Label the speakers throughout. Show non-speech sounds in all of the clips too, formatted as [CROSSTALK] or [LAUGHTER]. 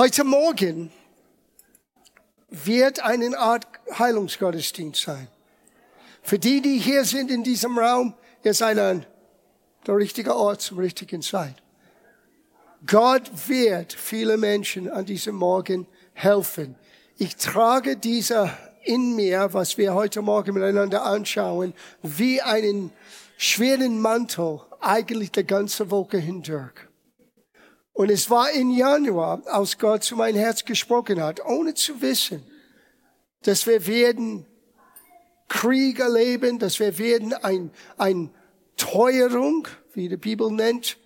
Speaker 1: Heute Morgen wird eine Art Heilungsgottesdienst sein. Für die, die hier sind in diesem Raum, ihr seid an der richtige Ort zum richtigen Zeit. Gott wird viele Menschen an diesem Morgen helfen. Ich trage dieser in mir, was wir heute Morgen miteinander anschauen, wie einen schweren Mantel eigentlich der ganze Woche hindurch. Und es war in Januar, als Gott zu mein Herz gesprochen hat, ohne zu wissen, dass wir werden Krieg erleben, dass wir werden ein, ein Teuerung, wie die Bibel nennt,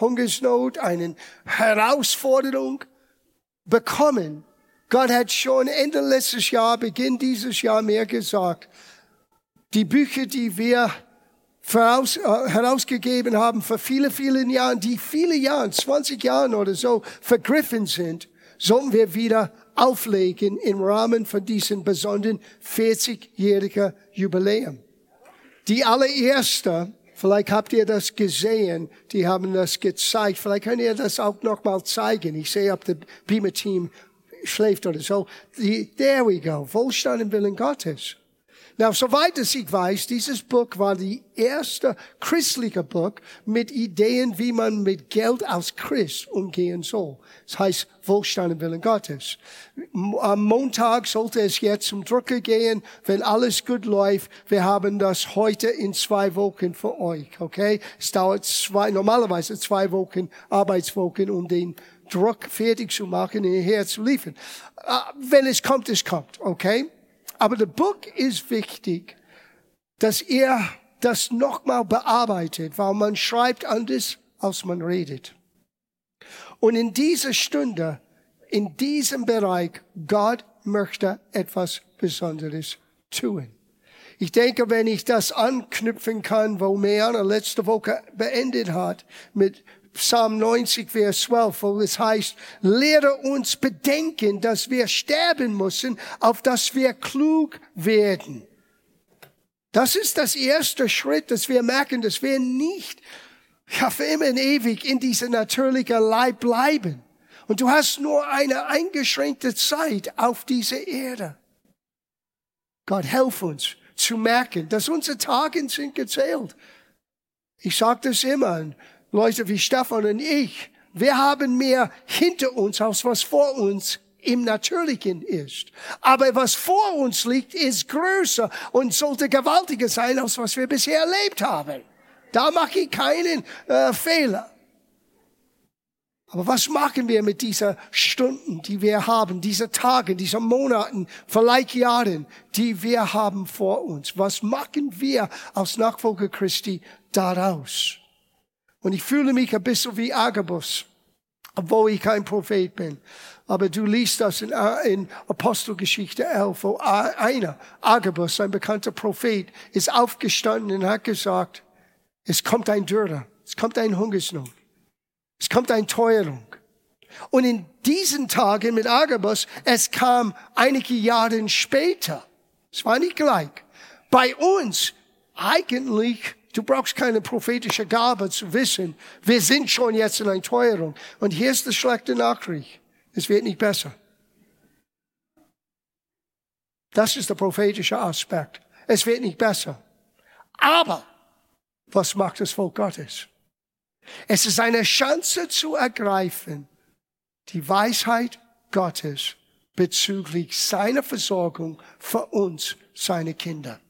Speaker 1: Hungersnot, eine Herausforderung bekommen. Gott hat schon Ende letztes Jahr, Beginn dieses Jahr mehr gesagt. Die Bücher, die wir voraus, äh, herausgegeben haben vor viele, vielen Jahren, die viele Jahre, 20 Jahren oder so vergriffen sind, sollten wir wieder auflegen im Rahmen von diesem besonderen 40-jährigen Jubiläum. Die allererste, vielleicht habt ihr das gesehen, die haben das gezeigt, vielleicht könnt ihr das auch noch mal zeigen. Ich sehe, ob das Beamer-Team schläft oder so. Die, there we go. Wohlstand im Willen Gottes. Now, soweit es ich weiß, dieses Buch war die erste christliche Buch mit Ideen, wie man mit Geld als Christ umgehen soll. Das heißt, Wohlstand im Willen Gottes. Am Montag sollte es jetzt zum Drucker gehen, wenn alles gut läuft. Wir haben das heute in zwei Wochen für euch, okay? Es dauert zwei, normalerweise zwei Wochen, Arbeitswochen, um den Druck fertig zu machen und hierher zu liefern. Ah, wenn es kommt, es kommt, okay? Aber das Buch ist wichtig, dass ihr das nochmal bearbeitet, weil man schreibt anders, als man redet. Und in dieser Stunde, in diesem Bereich, Gott möchte etwas Besonderes tun. Ich denke, wenn ich das anknüpfen kann, wo Meana letzte Woche beendet hat, mit Psalm 90, Vers 12, wo es heißt, lehre uns bedenken, dass wir sterben müssen, auf dass wir klug werden. Das ist das erste Schritt, dass wir merken, dass wir nicht für immer und ewig in dieser natürlichen Leib bleiben. Und du hast nur eine eingeschränkte Zeit auf dieser Erde. Gott, helf uns zu merken, dass unsere Tage sind gezählt. Ich sage das immer. Leute wie Stefan und ich, wir haben mehr hinter uns, als was vor uns im Natürlichen ist. Aber was vor uns liegt, ist größer und sollte gewaltiger sein, als was wir bisher erlebt haben. Da mache ich keinen äh, Fehler. Aber was machen wir mit dieser Stunden, die wir haben, diese Tage, diese Monaten, vielleicht Jahren, die wir haben vor uns? Was machen wir als Nachfolger Christi daraus? Und ich fühle mich ein bisschen wie Agabus, obwohl ich kein Prophet bin. Aber du liest das in, in Apostelgeschichte 11, wo einer, Agabus, ein bekannter Prophet, ist aufgestanden und hat gesagt, es kommt ein Dürre, es kommt ein Hungersnot, es kommt eine Teuerung. Und in diesen Tagen mit Agabus, es kam einige Jahre später. Es war nicht gleich. Bei uns eigentlich Du brauchst keine prophetische Gabe zu wissen, wir sind schon jetzt in einer Teuerung. Und hier ist die schlechte Nachricht. Es wird nicht besser. Das ist der prophetische Aspekt. Es wird nicht besser. Aber was macht das Volk Gottes? Es ist eine Chance zu ergreifen, die Weisheit Gottes bezüglich seiner Versorgung für uns, seine Kinder.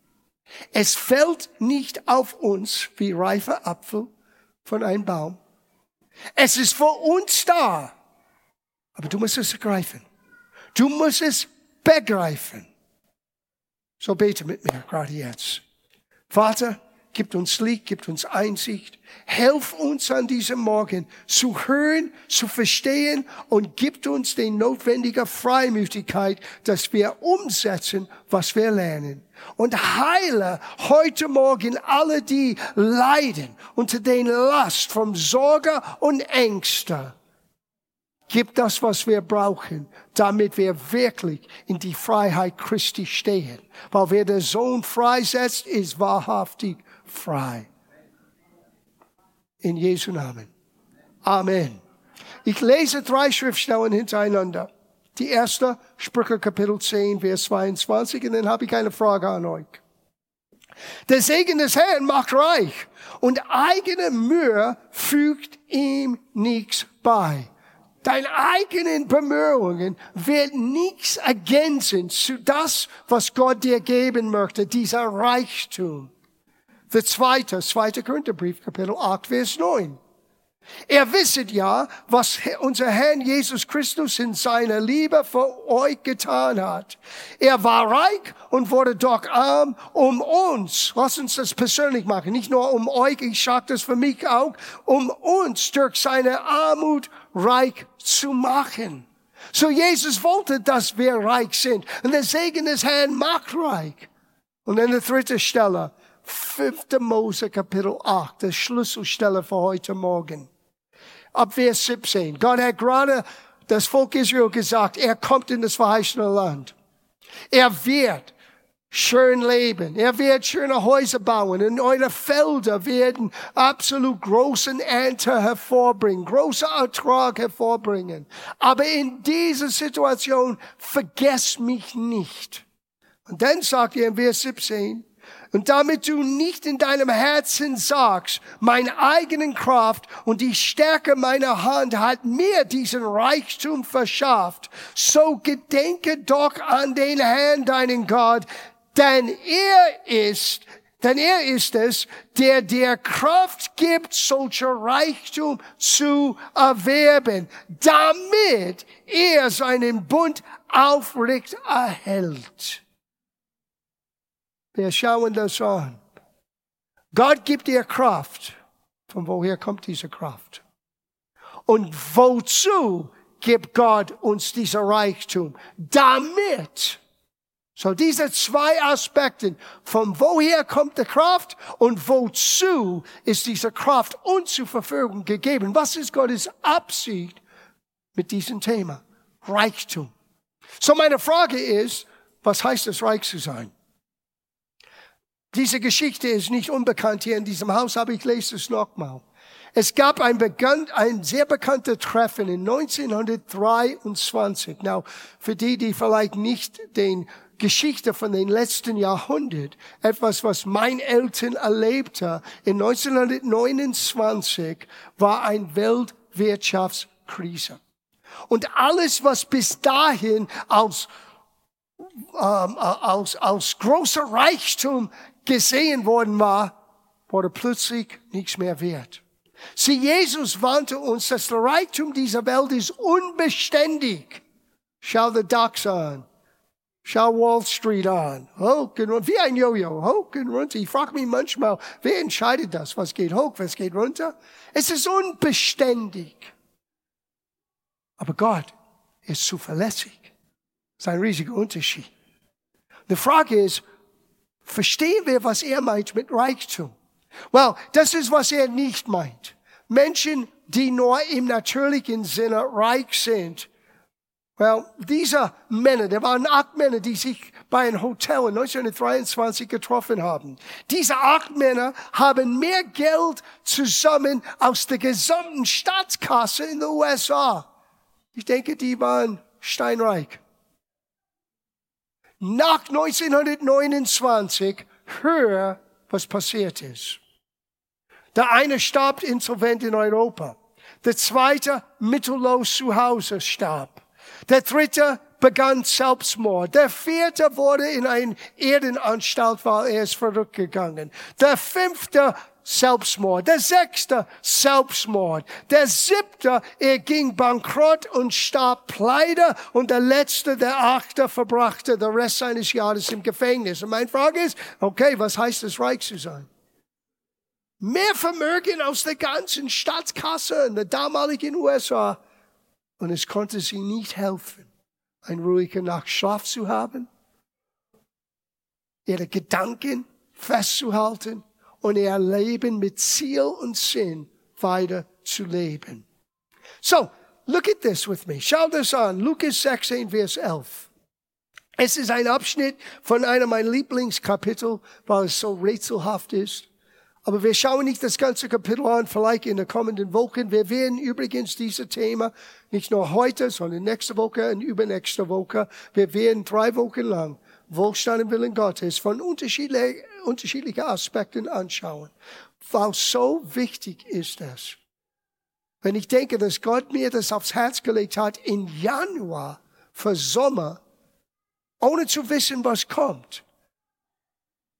Speaker 1: Es fällt nicht auf uns wie reifer Apfel von einem Baum. Es ist für uns da. Aber du musst es ergreifen. Du musst es begreifen. So bete mit mir gerade jetzt. Vater, gibt uns Licht, gibt uns Einsicht. Helf uns an diesem Morgen zu hören, zu verstehen und gibt uns die notwendige Freimütigkeit, dass wir umsetzen, was wir lernen. Und heile heute Morgen alle, die leiden unter den Last von Sorge und Ängste. Gib das, was wir brauchen, damit wir wirklich in die Freiheit Christi stehen. Weil wer der Sohn freisetzt, ist wahrhaftig frei. In Jesu Namen. Amen. ich lese drei Schriftstellen hintereinander. Die erste, Sprüche Kapitel 10, Vers 22, und dann habe ich eine Frage an euch. Der Segen des Herrn macht reich und eigene Mühe fügt ihm nichts bei. Deine eigenen Bemühungen werden nichts ergänzen zu das, was Gott dir geben möchte, dieser Reichtum. Der zweite, zweite Korintherbrief, Kapitel 8, Vers 9. Er wisset ja, was unser Herr Jesus Christus in seiner Liebe für euch getan hat. Er war reich und wurde doch arm um uns. Lass uns das persönlich machen. Nicht nur um euch, ich sage das für mich auch, um uns durch seine Armut reich zu machen. So Jesus wollte, dass wir reich sind. Und der Segen des Herrn macht reich. Und an der dritten Stelle, 5. Mose Kapitel 8, der Schlüsselstelle für heute Morgen ab Vers 17. Gott hat gerade das Volk Israel gesagt, er kommt in das verheißene Land. Er wird schön leben. Er wird schöne Häuser bauen und eure Felder werden absolut großen Ernte hervorbringen, großer Ertrag hervorbringen. Aber in dieser Situation vergesst mich nicht. Und dann sagt er in Vers 17, und damit du nicht in deinem Herzen sagst, meine eigenen Kraft und die Stärke meiner Hand hat mir diesen Reichtum verschafft, so gedenke doch an den Herrn, deinen Gott, denn er ist, denn er ist es, der dir Kraft gibt, solcher Reichtum zu erwerben, damit er seinen Bund aufrecht erhält. Wir schauen das an. Gott gibt dir Kraft. Von woher kommt diese Kraft? Und wozu gibt Gott uns dieser Reichtum? Damit. So diese zwei Aspekte. Von woher kommt die Kraft und wozu ist diese Kraft uns zur Verfügung gegeben? Was ist Gottes Absicht mit diesem Thema? Reichtum. So meine Frage ist, was heißt es, reich zu sein? Diese Geschichte ist nicht unbekannt hier in diesem Haus, aber ich lese es nochmal. Es gab ein, bekannt, ein sehr bekanntes Treffen in 1923. Now, für die, die vielleicht nicht den Geschichte von den letzten Jahrhundert, etwas, was mein Eltern erlebte, in 1929 war ein Weltwirtschaftskrise. Und alles, was bis dahin als ähm, als, als großer Reichtum gesehen worden war, wurde plötzlich nichts mehr wert. Sie, Jesus warnte uns, dass der Reichtum dieser Welt ist unbeständig. Schau the DAX an. Schau Wall Street an. Hoch und runter. Wie ein Jojo. Hoch und runter. Ich frage mich manchmal, wer entscheidet das? Was geht hoch, was geht runter? Es ist unbeständig. Aber Gott ist zuverlässig. Das ist ein riesiger Unterschied. Die Frage ist, Verstehen wir, was er meint mit Reichtum? Well, das ist, was er nicht meint. Menschen, die nur im natürlichen Sinne reich sind. Well, diese Männer, da waren acht Männer, die sich bei einem Hotel in 1923 getroffen haben. Diese acht Männer haben mehr Geld zusammen aus der gesamten Staatskasse in den USA. Ich denke, die waren steinreich nach 1929 hör, was passiert ist. Der eine starb insolvent in Europa. Der zweite mittellos zu Hause starb. Der dritte begann Selbstmord. Der vierte wurde in eine Erdenanstalt, weil er ist verrückt gegangen. Der fünfte Selbstmord. Der sechste Selbstmord. Der siebte, er ging bankrott und starb pleite. Und der letzte, der achte, verbrachte den Rest seines Jahres im Gefängnis. Und meine Frage ist, okay, was heißt es, reich zu sein? Mehr Vermögen aus der ganzen Staatskasse in der damaligen USA. Und es konnte sie nicht helfen, ein ruhiger Nacht Schlaf zu haben, ihre Gedanken festzuhalten und ihr Leben mit Ziel und Sinn weiter zu leben. So, look at this with me. Schau das an. Lukas 16, Vers 11. Es ist ein Abschnitt von einem meiner Lieblingskapitel, weil es so rätselhaft ist. Aber wir schauen nicht das ganze Kapitel an, vielleicht in den kommenden Wochen. Wir werden übrigens dieses Thema nicht nur heute, sondern nächste Woche und übernächste Woche. Wir werden drei Wochen lang Wohlstand im Willen Gottes von unterschiedlichen, Aspekten anschauen. Weil so wichtig ist es. Wenn ich denke, dass Gott mir das aufs Herz gelegt hat, im Januar für Sommer, ohne zu wissen, was kommt.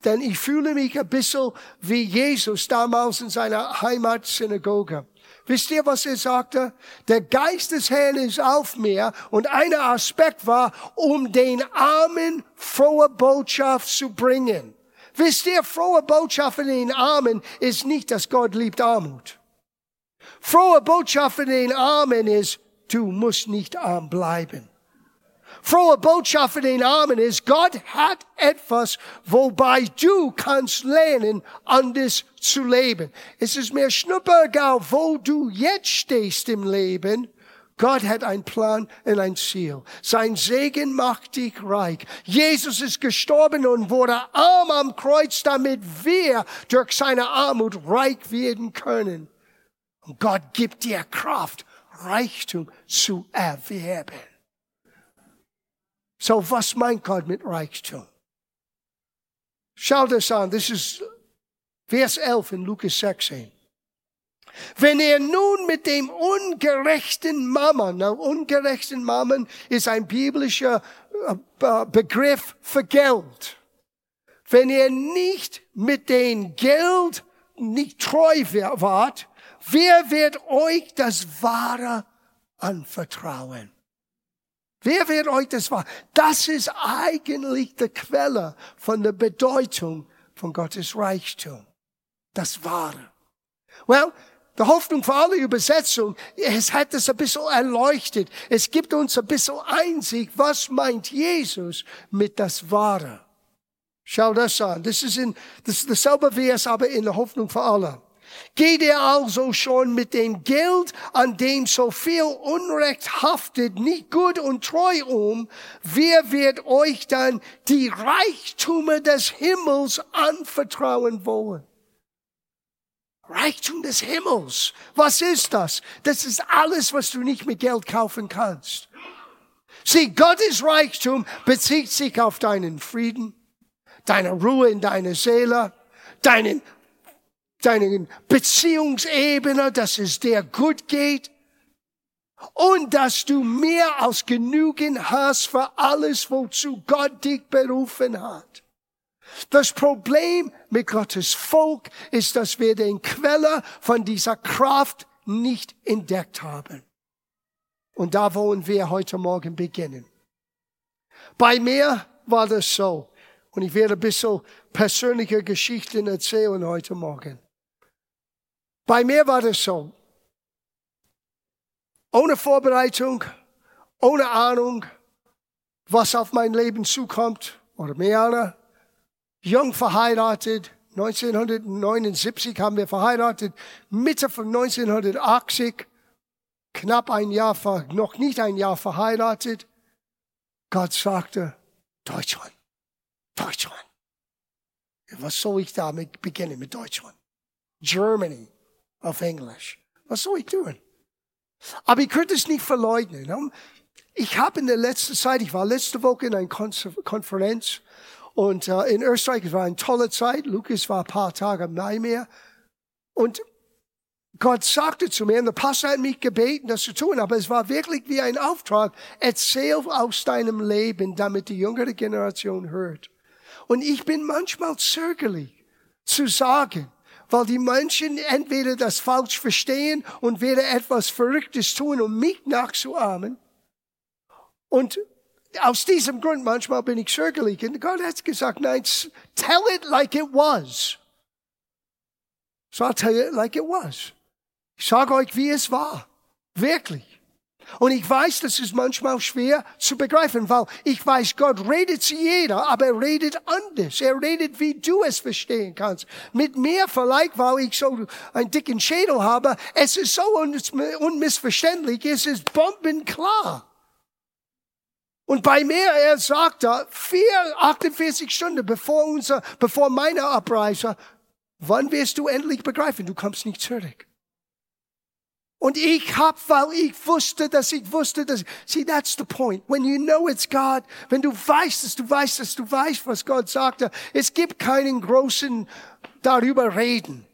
Speaker 1: Denn ich fühle mich ein bisschen wie Jesus damals in seiner Heimatsynagoge. Wisst ihr, was er sagte? Der Geist des Herrn ist auf mir und ein Aspekt war, um den Armen frohe Botschaft zu bringen. Wisst ihr, frohe Botschaft in den Armen ist nicht, dass Gott liebt Armut. Frohe Botschaft in den Armen ist, du musst nicht arm bleiben frohe Botschaft für den Armen ist, Gott hat etwas, wobei du kannst lernen, anders zu leben. Es ist mir schnuppergal, wo du jetzt stehst im Leben. Gott hat einen Plan und ein Ziel. Sein Segen macht dich reich. Jesus ist gestorben und wurde arm am Kreuz, damit wir durch seine Armut reich werden können. Und Gott gibt dir Kraft, Reichtum zu erwerben. So was meint Gott mit Reichtum? Schau das an, das ist Vers 11 in Lukas 16. Wenn er nun mit dem ungerechten Mammon, na, ungerechten Mammon ist ein biblischer äh, Begriff für Geld. Wenn er nicht mit dem Geld nicht treu wart, wer wird euch das Wahre anvertrauen? Wer wird euch das wahr? Das ist eigentlich die Quelle von der Bedeutung von Gottes Reichtum. Das Wahre. Well, die Hoffnung für alle Übersetzung, es hat es ein bisschen erleuchtet. Es gibt uns ein bisschen Einsicht, was meint Jesus mit das Wahre. Schau das an. Das ist in, das ist dasselbe Vers, aber in der Hoffnung für alle. Geht ihr also schon mit dem Geld, an dem so viel Unrecht haftet, nicht gut und treu um, wer wird euch dann die Reichtümer des Himmels anvertrauen wollen? Reichtum des Himmels. Was ist das? Das ist alles, was du nicht mit Geld kaufen kannst. Sieh, Gottes Reichtum bezieht sich auf deinen Frieden, deine Ruhe in deiner Seele, deinen deine Beziehungsebene, dass es dir gut geht und dass du mehr als genügend hast für alles, wozu Gott dich berufen hat. Das Problem mit Gottes Volk ist, dass wir den Quelle von dieser Kraft nicht entdeckt haben. Und da wollen wir heute Morgen beginnen. Bei mir war das so. Und ich werde ein bisschen persönliche Geschichten erzählen heute Morgen. Bei mir war das so. Ohne Vorbereitung, ohne Ahnung, was auf mein Leben zukommt, oder mehr, jung verheiratet, 1979 haben wir verheiratet, Mitte von 1980, knapp ein Jahr, noch nicht ein Jahr verheiratet. Gott sagte, Deutschland, Deutschland. Was soll ich damit beginnen mit Deutschland? Germany auf Englisch. Was soll ich tun? Aber ich könnte es nicht verleugnen. Ich habe in der letzten Zeit, ich war letzte Woche in einer Konferenz und uh, in Österreich, es war eine tolle Zeit. Lukas war ein paar Tage im Mai mehr. Und Gott sagte zu mir, und der Pastor hat mich gebeten, das zu tun, aber es war wirklich wie ein Auftrag. Erzähl aus deinem Leben, damit die jüngere Generation hört. Und ich bin manchmal zögerlich zu sagen, weil die Menschen entweder das falsch verstehen und wieder etwas Verrücktes tun, um mich nachzuahmen. Und aus diesem Grund manchmal bin ich zögerlich. Und Gott hat gesagt, nein, tell it like it was. So I'll tell it like it was. Ich sage euch, wie es war. Wirklich. Und ich weiß, das ist manchmal schwer zu begreifen, weil ich weiß, Gott redet zu jeder, aber er redet anders. Er redet, wie du es verstehen kannst. Mit mir vielleicht, weil ich so einen dicken Schädel habe, es ist so unmissverständlich, es ist bombenklar. Und bei mir, er sagte, vier, 48 Stunden bevor unser, bevor meine Abreise, Wann wirst du endlich begreifen, du kommst nicht zurück? Und ich hab, weil ich wusste, dass ich wusste, dass, see, that's the point. When you know it's God, wenn du weißt, dass du weißt, dass du weißt, was Gott sagte, es gibt keinen großen darüber reden.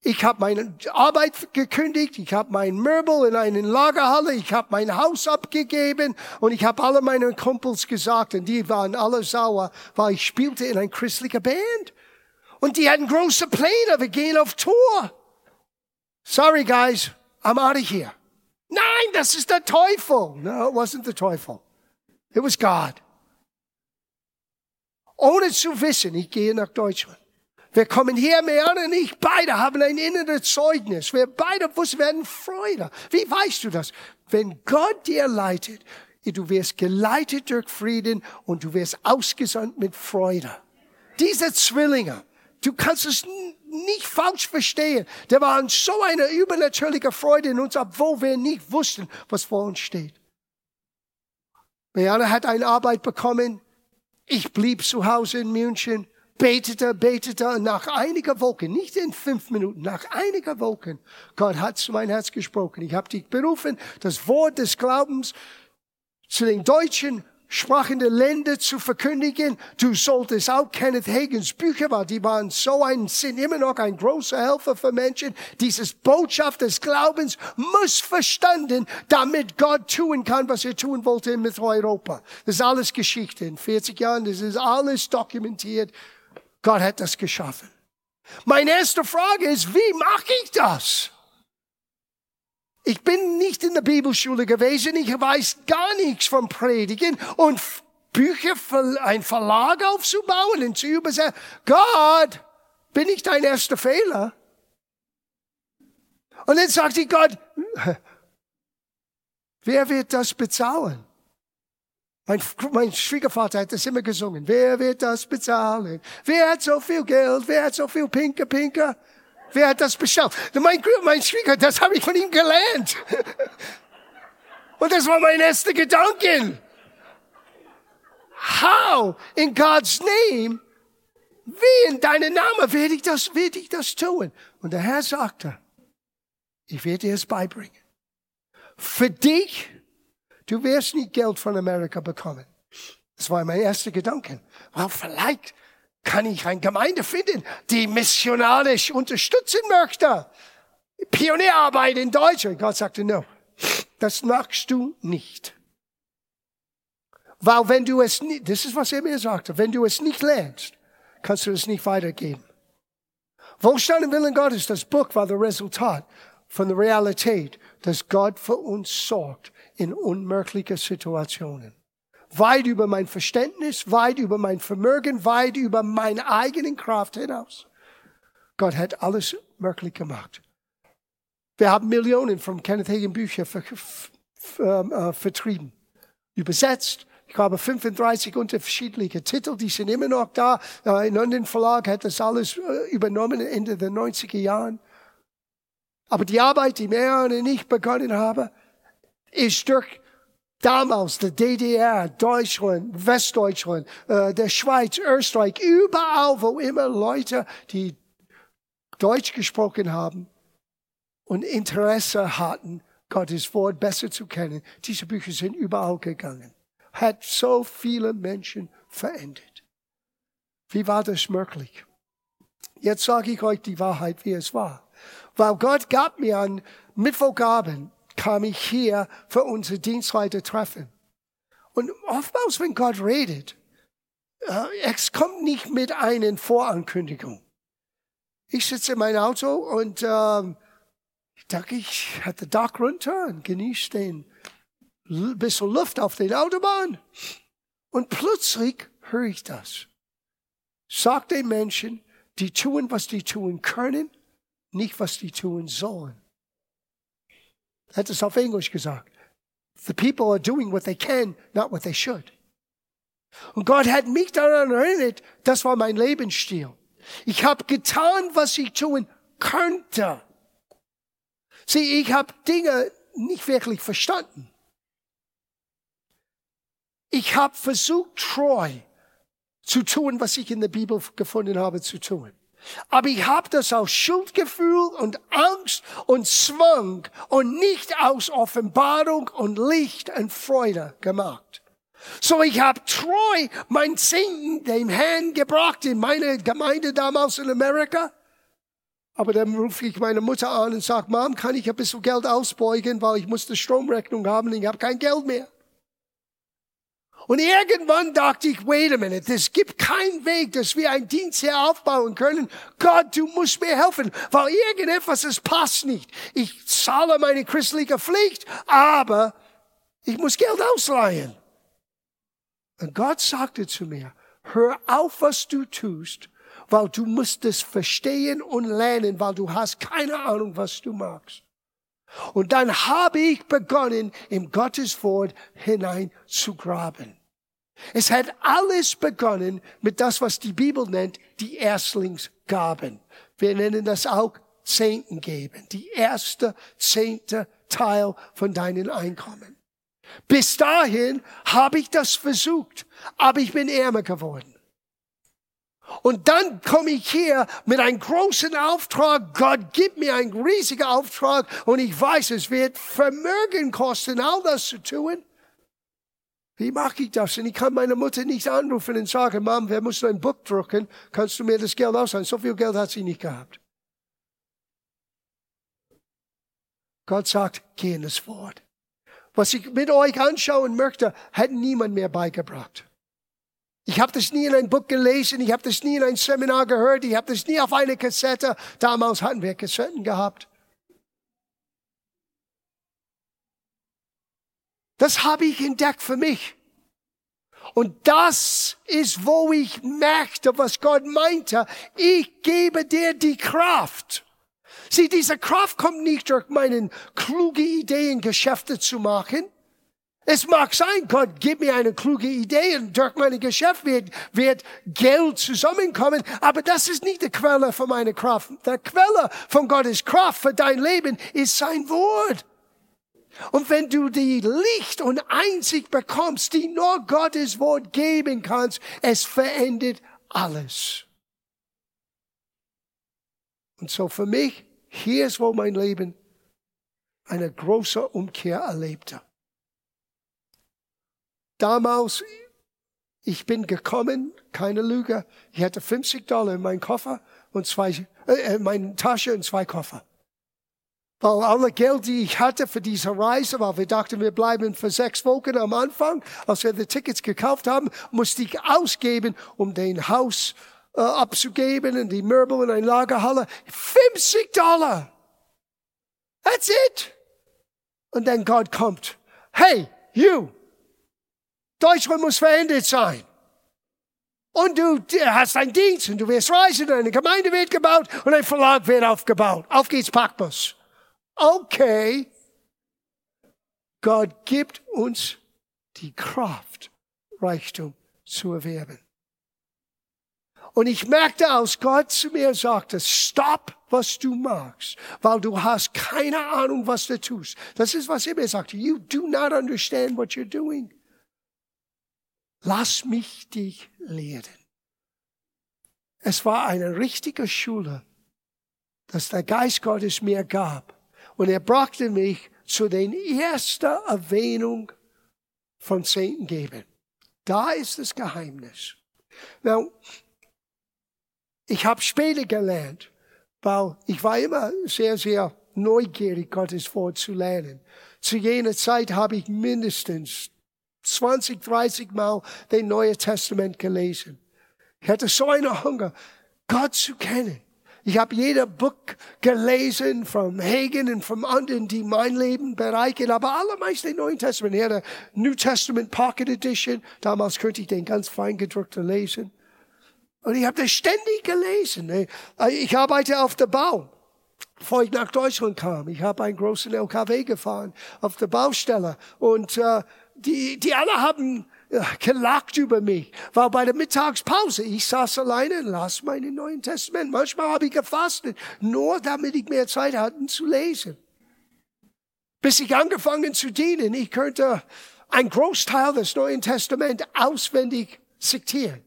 Speaker 1: Ich habe meine Arbeit gekündigt, ich habe mein Möbel in eine Lagerhalle, ich habe mein Haus abgegeben und ich habe alle meine Kumpels gesagt und die waren alle sauer, weil ich spielte in einer christlichen Band. Und die hatten große Pläne, wir gehen auf Tour. Sorry guys, I'm out of here. Nein, das ist der Teufel. No, it wasn't the Teufel. It was God. Ohne zu wissen, ich gehe nach Deutschland. Wir kommen hier, Marianne und ich, beide haben ein inneres Zeugnis. Wir beide wussten, wir werden Freude. Wie weißt du das? Wenn Gott dir leitet, du wirst geleitet durch Frieden und du wirst ausgesandt mit Freude. Diese Zwillinge, du kannst es nicht falsch verstehen. Der waren so eine übernatürliche Freude in uns, obwohl wir nicht wussten, was vor uns steht. Marianne hat eine Arbeit bekommen. Ich blieb zu Hause in München, betete, betete und nach einiger Wochen, nicht in fünf Minuten, nach einiger Wochen, Gott hat zu mein Herz gesprochen. Ich habe dich berufen, das Wort des Glaubens zu den Deutschen sprachende Länder zu verkündigen. Du solltest auch Kenneth Hagins Bücher, weil die waren so ein, sind immer noch ein großer Helfer für Menschen. Dieses Botschaft des Glaubens muss verstanden, damit Gott tun kann, was er tun wollte in Mitteleuropa. Das ist alles Geschichte. In 40 Jahren, das ist alles dokumentiert. Gott hat das geschaffen. Meine erste Frage ist, wie mache ich das? Ich bin nicht in der Bibelschule gewesen, ich weiß gar nichts vom Predigen und Bücher ein Verlag aufzubauen und zu übersetzen. Gott, bin ich dein erster Fehler? Und dann sagt sie Gott, [LAUGHS] wer wird das bezahlen? Mein, mein Schwiegervater hat das immer gesungen. Wer wird das bezahlen? Wer hat so viel Geld? Wer hat so viel Pinke, Pinke? Wer hat das beschafft? Mein, mein Schwieger, das habe ich von ihm gelernt. Und das war mein erster Gedanke. How in God's name, wie in deinem Namen werde ich das, werde ich das tun? Und der Herr sagte, ich werde dir es beibringen. Für dich, du wirst nicht Geld von Amerika bekommen. Das war mein erster Gedanke. Well, vielleicht kann ich eine Gemeinde finden, die missionarisch unterstützen möchte. Pionierarbeit in Deutschland. Gott sagte, no, das machst du nicht. Weil wenn du es nicht, das ist was er mir sagte, wenn du es nicht lernst, kannst du es nicht weitergeben. Wohlstand im Willen Gottes, das Buch war das Resultat von der Realität, dass Gott für uns sorgt in unmöglichen Situationen weit über mein Verständnis, weit über mein Vermögen, weit über meine eigenen Kraft hinaus. Gott hat alles möglich gemacht. Wir haben Millionen von Kenneth Hagin Büchern ver, ähm, äh, vertrieben, übersetzt. Ich habe 35 unterschiedliche Titel, die sind immer noch da. Äh, in London Verlag hat das alles äh, übernommen Ende der 90er Jahren. Aber die Arbeit, die Mär und ich begonnen haben, ist durch damals der DDR, Deutschland, Westdeutschland, äh, der Schweiz, Österreich, überall, wo immer Leute, die Deutsch gesprochen haben und Interesse hatten, Gottes Wort besser zu kennen. Diese Bücher sind überall gegangen. Hat so viele Menschen verändert. Wie war das möglich? Jetzt sage ich euch die Wahrheit, wie es war. Weil Gott gab mir an Mittwochabend kam ich hier für unsere Dienstleiter treffen. Und oftmals, wenn Gott redet, äh, es kommt nicht mit einer Vorankündigung. Ich sitze in meinem Auto und ähm, ich dachte, ich hatte Dach runter und genieße den bisschen Luft auf den Autobahn. Und plötzlich höre ich das. Sagt den Menschen, die tun, was die tun können, nicht was die tun sollen hat es auf Englisch gesagt. The people are doing what they can, not what they should. Und Gott hat mich daran erinnert, das war mein Lebensstil. Ich habe getan, was ich tun könnte. Sieh, ich habe Dinge nicht wirklich verstanden. Ich habe versucht, treu zu tun, was ich in der Bibel gefunden habe zu tun. Aber ich habe das aus Schuldgefühl und Angst und Zwang und nicht aus Offenbarung und Licht und Freude gemacht. So ich habe treu mein Zehnten dem Herrn gebracht in meine Gemeinde damals in Amerika. Aber dann rufe ich meine Mutter an und sage, Mom, kann ich ein bisschen Geld ausbeugen, weil ich muss die Stromrechnung haben und ich habe kein Geld mehr. Und irgendwann dachte ich, wait a minute, es gibt keinen Weg, dass wir einen Dienst hier aufbauen können. Gott, du musst mir helfen, weil irgendetwas, es passt nicht. Ich zahle meine christliche Pflicht, aber ich muss Geld ausleihen. Und Gott sagte zu mir, hör auf, was du tust, weil du musst es verstehen und lernen, weil du hast keine Ahnung, was du magst. Und dann habe ich begonnen, im Gottes Wort hinein zu graben. Es hat alles begonnen mit das, was die Bibel nennt, die Erstlingsgaben. Wir nennen das auch Zehnten geben. Die erste, zehnte Teil von deinen Einkommen. Bis dahin habe ich das versucht, aber ich bin ärmer geworden. Und dann komme ich hier mit einem großen Auftrag. Gott gibt mir einen riesigen Auftrag und ich weiß, es wird Vermögen kosten, all das zu tun. Wie mache ich das? Und ich kann meine Mutter nicht anrufen und sagen, Mom, wir müssen ein Buch drucken. Kannst du mir das Geld ausleihen? So viel Geld hat sie nicht gehabt. Gott sagt, geh in das Wort. Was ich mit euch anschauen möchte, hat niemand mehr beigebracht. Ich habe das nie in ein Buch gelesen, ich habe das nie in ein Seminar gehört, ich habe das nie auf eine Kassette. Damals hatten wir Kassetten gehabt. Das habe ich entdeckt für mich. Und das ist, wo ich merkte, was Gott meinte. Ich gebe dir die Kraft. Sieh, diese Kraft kommt nicht durch meinen kluge Ideen, Geschäfte zu machen. Es mag sein, Gott gibt mir eine kluge Idee und durch meine Geschäft wird, wird Geld zusammenkommen, aber das ist nicht die Quelle von meiner Kraft. Die Quelle von Gottes Kraft für dein Leben ist sein Wort. Und wenn du die Licht und Einsicht bekommst, die nur Gottes Wort geben kannst, es verändert alles. Und so für mich, hier ist, wo mein Leben eine große Umkehr erlebte. Damals, ich bin gekommen, keine Lüge, ich hatte 50 Dollar in meinem Koffer und zwei, äh, in meiner Tasche und zwei Koffer. Weil alle Geld, die ich hatte für diese Reise, weil wir dachten, wir bleiben für sechs Wochen am Anfang, als wir die Tickets gekauft haben, musste ich ausgeben, um den Haus äh, abzugeben und die Möbel in eine Lagerhalle. 50 Dollar. That's it. Und dann Gott kommt. Hey, you, Deutschland muss verändert sein. Und du hast einen Dienst und du wirst reisen, eine Gemeinde wird gebaut und ein Verlag wird aufgebaut. Auf geht's, Packbus. Okay. Gott gibt uns die Kraft, Reichtum zu erwerben. Und ich merkte, als Gott zu mir sagte, stopp, was du magst, weil du hast keine Ahnung, was du tust. Das ist, was er mir sagte. You do not understand what you're doing. Lass mich dich lehren. Es war eine richtige Schule, dass der Geist Gottes mir gab. Und er brachte mich zu den ersten Erwähnung von Zehnten geben. Da ist das Geheimnis. Now, ich habe später gelernt, weil ich war immer sehr, sehr neugierig, Gottes Wort zu lernen. Zu jener Zeit habe ich mindestens 20, 30 Mal den Neuen Testament gelesen. Ich hatte so einen Hunger, Gott zu kennen. Ich habe jeder Buch gelesen vom Hagen und vom anderen, die mein Leben bereichern, aber allermeist den Neuen Testament. Ich hatte New Testament Pocket Edition. Damals konnte ich den ganz fein gedruckten lesen. Und ich habe das ständig gelesen. Ich arbeite auf der Bau bevor ich nach Deutschland kam. Ich habe einen großen LKW gefahren auf der Baustelle und äh, die, die alle haben äh, gelacht über mich. War bei der Mittagspause. Ich saß alleine und las mein Neuen Testament. Manchmal habe ich gefastet, nur damit ich mehr Zeit hatte zu lesen. Bis ich angefangen zu dienen, ich könnte ein Großteil des Neuen Testaments auswendig zitieren.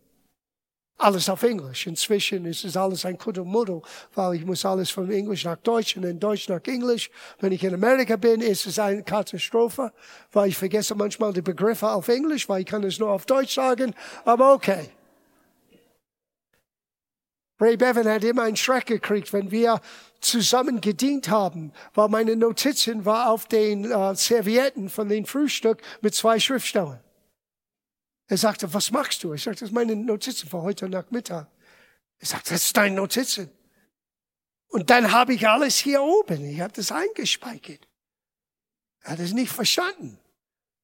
Speaker 1: Alles auf Englisch. Inzwischen ist es alles ein Kuddelmuddel, weil ich muss alles von Englisch nach Deutsch und in Deutsch nach Englisch. Wenn ich in Amerika bin, ist es eine Katastrophe, weil ich vergesse manchmal die Begriffe auf Englisch, weil ich kann es nur auf Deutsch sagen. Aber okay. Ray Bevan hat immer einen Schreck gekriegt, wenn wir zusammen gedient haben, weil meine Notizen war auf den äh, Servietten von dem Frühstück mit zwei Schriftstellen. Er sagte, was machst du? Ich sagte, das sind meine Notizen für heute Nachmittag. Er sagte, das ist deine Notizen. Und dann habe ich alles hier oben. Ich habe das eingespeichert. Er hat es nicht verstanden.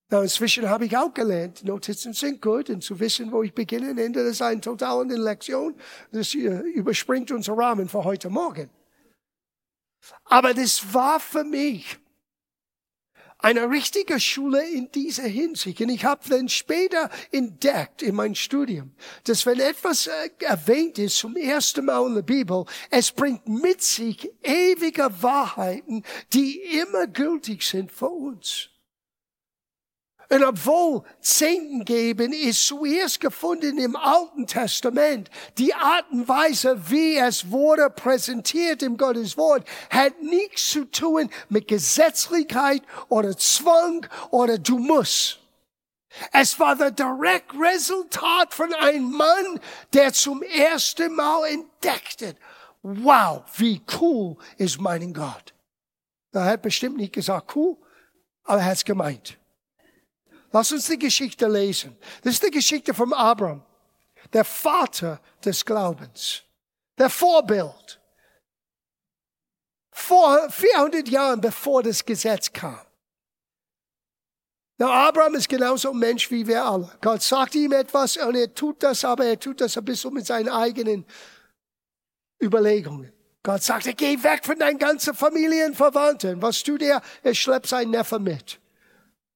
Speaker 1: Na, inzwischen habe ich auch gelernt, Notizen sind gut und zu wissen, wo ich beginne und ende, das ist eine totale Lektion. Das überspringt unser Rahmen für heute Morgen. Aber das war für mich eine richtige Schule in dieser Hinsicht. Und ich habe dann später entdeckt in meinem Studium, dass wenn etwas äh, erwähnt ist zum ersten Mal in der Bibel, es bringt mit sich ewige Wahrheiten, die immer gültig sind für uns. Und obwohl Zehnten geben ist zuerst gefunden im Alten Testament, die Art und Weise, wie es wurde präsentiert im Gottes Wort, hat nichts zu tun mit Gesetzlichkeit oder Zwang oder du musst. Es war der direkt Resultat von einem Mann, der zum ersten Mal entdeckte, wow, wie cool ist mein Gott. Er hat bestimmt nicht gesagt cool, aber er hat es gemeint. Lass uns die Geschichte lesen. Das ist die Geschichte von Abraham, der Vater des Glaubens, der Vorbild. Vor 400 Jahren bevor das Gesetz kam. Na, Abraham ist genauso ein Mensch wie wir alle. Gott sagt ihm etwas und er tut das, aber er tut das ein bisschen mit seinen eigenen Überlegungen. Gott sagt, geh weg von deinen ganzen Familienverwandten. Was tut er? Er schleppt seinen Neffen mit.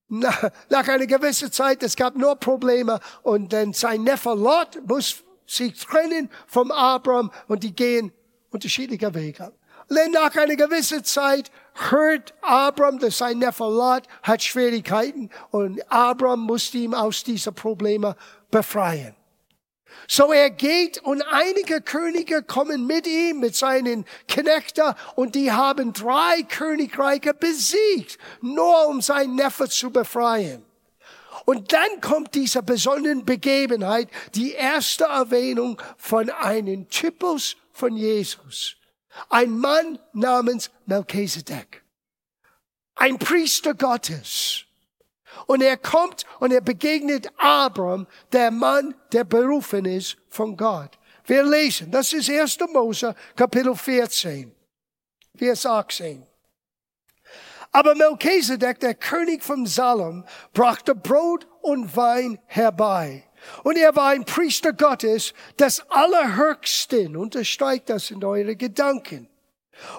Speaker 1: Nach, nach einer gewissen Zeit, es gab nur Probleme und dann sein Neffe Lot muss sich trennen vom Abraham und die gehen unterschiedliche Wege. Dann nach einer gewissen Zeit hört Abraham, dass sein Neffe Lot hat Schwierigkeiten und Abraham muss ihm aus diesen Problemen befreien. So er geht und einige Könige kommen mit ihm, mit seinen Knechten und die haben drei Königreiche besiegt, nur um seinen Neffe zu befreien. Und dann kommt diese besondere Begebenheit, die erste Erwähnung von einem Typus von Jesus. Ein Mann namens Melchizedek. Ein Priester Gottes. Und er kommt und er begegnet Abraham, der Mann, der berufen ist von Gott. Wir lesen, das ist 1. Mose, Kapitel 14, Vers 18. Aber Melchizedek, der König von Salem, brachte Brot und Wein herbei. Und er war ein Priester Gottes des Allerhöchsten. Unterstreicht das in eure Gedanken.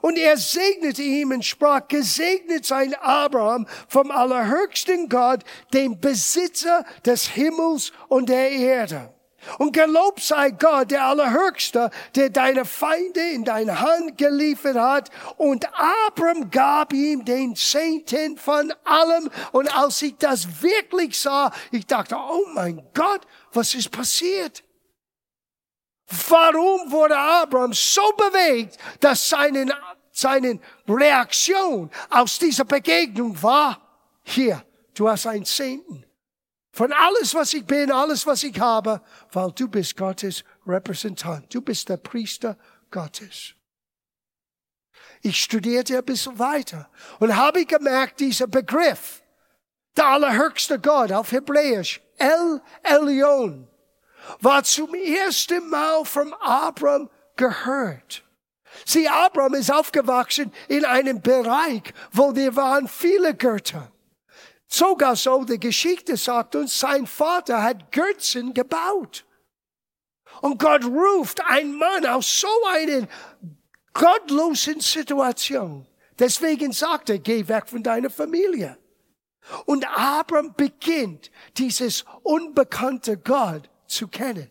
Speaker 1: Und er segnete ihm und sprach, gesegnet sein Abraham vom allerhöchsten Gott, dem Besitzer des Himmels und der Erde. Und gelobt sei Gott, der Allerhöchste, der deine Feinde in deine Hand geliefert hat. Und Abraham gab ihm den Zehnten von allem. Und als ich das wirklich sah, ich dachte, oh mein Gott, was ist passiert? Warum wurde Abraham so bewegt, dass seine, seine Reaktion aus dieser Begegnung war, hier, du hast einen Zehnten. Von alles, was ich bin, alles, was ich habe, weil du bist Gottes Repräsentant. Du bist der Priester Gottes. Ich studierte ein bisschen weiter und habe gemerkt, dieser Begriff, der allerhöchste Gott auf Hebräisch, El Elyon, war zum ersten Mal von Abraham gehört. Sie, Abraham ist aufgewachsen in einem Bereich, wo wir waren viele Götter. Sogar so, die Geschichte sagt uns, sein Vater hat Götzen gebaut. Und Gott ruft einen Mann aus so einer gottlosen Situation. Deswegen sagt er, geh weg von deiner Familie. Und Abraham beginnt dieses unbekannte Gott zu kennen.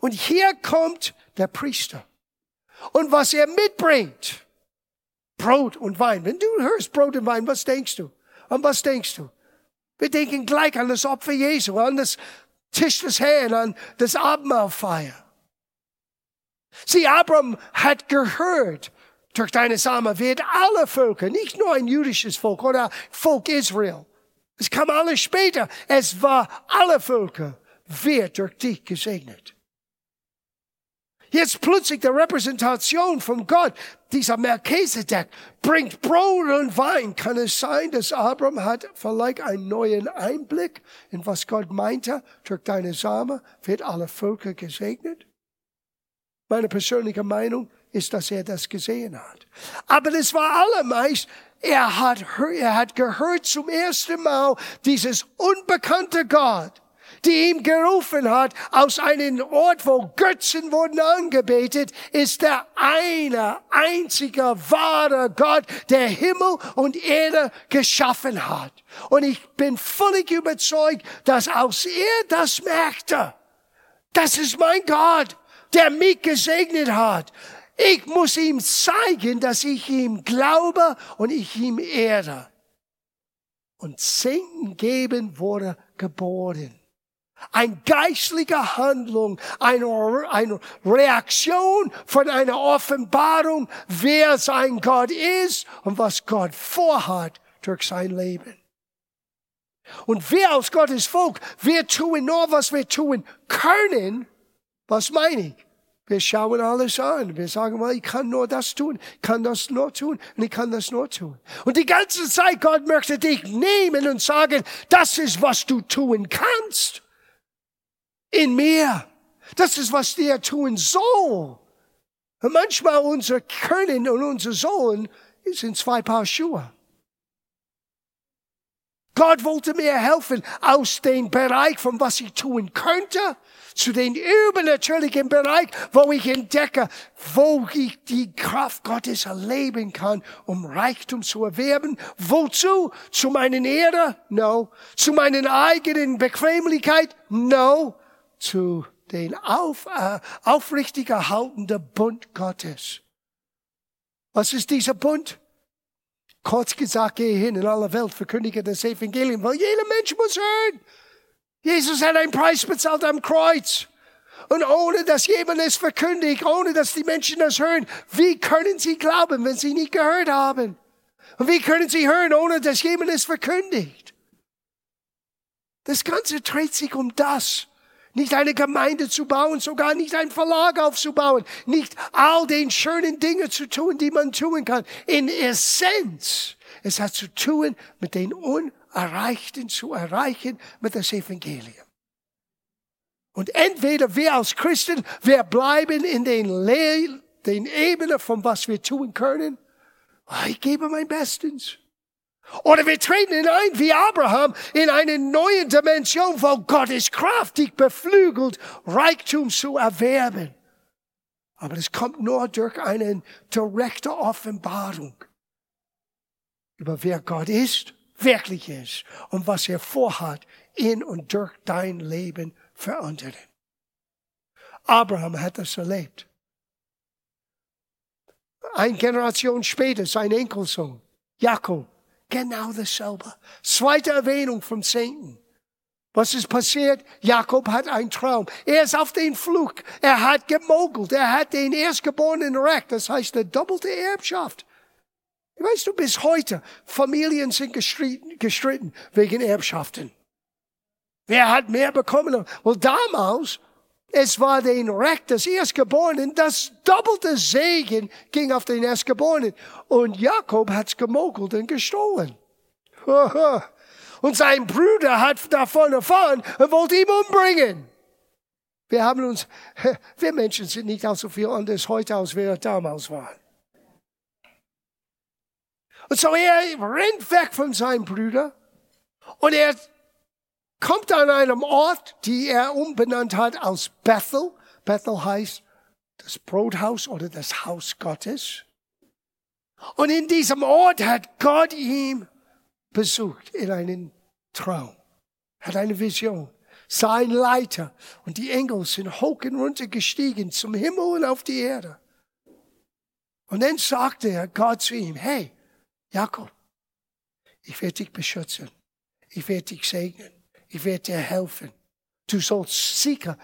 Speaker 1: Und hier kommt der Priester. Und was er mitbringt, Brot und Wein. Wenn du hörst Brot und Wein, was denkst du? An was denkst du? Wir denken gleich an das Opfer Jesu, an das Tisch des Herrn, an das Abendmahlfeier. Sie, Abraham hat gehört, durch deine Samen wird alle Völker, nicht nur ein jüdisches Volk oder Volk Israel. Es kam alles später. Es war alle Völker, wird durch dich gesegnet. Jetzt plötzlich die Repräsentation von Gott, dieser Melchizedek, bringt Brot und Wein. Kann es sein, dass Abraham hat vielleicht einen neuen Einblick in was Gott meinte? Durch deine Samen wird alle Völker gesegnet? Meine persönliche Meinung ist, dass er das gesehen hat. Aber das war allermeist, er hat, er hat gehört zum ersten Mal dieses unbekannte Gott die ihm gerufen hat, aus einem Ort, wo Götzen wurden angebetet, ist der eine einzige wahre Gott, der Himmel und Erde geschaffen hat. Und ich bin völlig überzeugt, dass aus er das merkte. Das ist mein Gott, der mich gesegnet hat. Ich muss ihm zeigen, dass ich ihm glaube und ich ihm ehre. Und Segen geben wurde geboren. Ein geistliche Handlung, eine, eine Reaktion von einer Offenbarung, wer sein Gott ist und was Gott vorhat durch sein Leben. Und wir aus Gottes Volk, wir tun nur, was wir tun können. Was meine ich? Wir schauen alles an. Wir sagen mal, ich kann nur das tun, kann das nur tun und ich kann das nur tun. Und die ganze Zeit, Gott möchte dich nehmen und sagen, das ist, was du tun kannst in mir. Das ist, was der tun soll. Und manchmal unser Können und unser Sollen sind zwei Paar Schuhe. Gott wollte mir helfen aus dem Bereich, von was ich tun könnte, zu den übernatürlichen Bereich, wo ich entdecke, wo ich die Kraft Gottes erleben kann, um Reichtum zu erwerben. Wozu? Zu meinen Ehre? No. Zu meinen eigenen Bequemlichkeit? No zu den auf, äh, aufrichtig erhaltenden Bund Gottes. Was ist dieser Bund? Kurz gesagt, gehe hin in aller Welt, verkündige das Evangelium, weil jeder Mensch muss hören. Jesus hat einen Preis bezahlt am Kreuz. Und ohne dass jemand es verkündigt, ohne dass die Menschen das hören, wie können sie glauben, wenn sie nicht gehört haben? Und wie können sie hören, ohne dass jemand es verkündigt? Das Ganze dreht sich um das nicht eine Gemeinde zu bauen, sogar nicht ein Verlag aufzubauen, nicht all den schönen Dinge zu tun, die man tun kann. In Essenz, es hat zu tun, mit den Unerreichten zu erreichen, mit das Evangelium. Und entweder wir als Christen, wir bleiben in den, Le den Ebene von was wir tun können. Ich gebe mein Bestens. Oder wir treten hinein wie Abraham in eine neue Dimension, wo Gottes Kraft dich beflügelt, Reichtum zu erwerben. Aber es kommt nur durch eine direkte Offenbarung über wer Gott ist, wirklich ist und was er vorhat in und durch dein Leben für andere. Abraham hat das erlebt. Eine Generation später, sein Enkelsohn, Jakob, Genau dasselbe. Zweite Erwähnung vom Zehnten. Was ist passiert? Jakob hat einen Traum. Er ist auf den Flug. Er hat gemogelt. Er hat den erstgeborenen Recht. Das heißt, eine doppelte Erbschaft. Weißt du, bis heute, Familien sind gestritten, gestritten wegen Erbschaften. Wer hat mehr bekommen? Well, damals, es war den Recht des Erstgeborenen, das doppelte Segen ging auf den Erstgeborenen. Und Jakob hat's gemogelt und gestohlen. Und sein Bruder hat davon erfahren und wollte ihn umbringen. Wir haben uns, [LAUGHS] wir Menschen sind nicht auch so viel anders heute, als wir damals waren. Und so er rennt weg von seinem Bruder und er kommt an einem Ort, die er umbenannt hat aus Bethel. Bethel heißt das Brothaus oder das Haus Gottes. Und in diesem Ort hat Gott ihm besucht in einem Traum, hat eine Vision, sein Leiter und die Engel sind hoch und runter gestiegen zum Himmel und auf die Erde. Und dann sagte er Gott zu ihm, hey, Jakob, ich werde dich beschützen, ich werde dich segnen, ich werde dir helfen. Du sollst sicher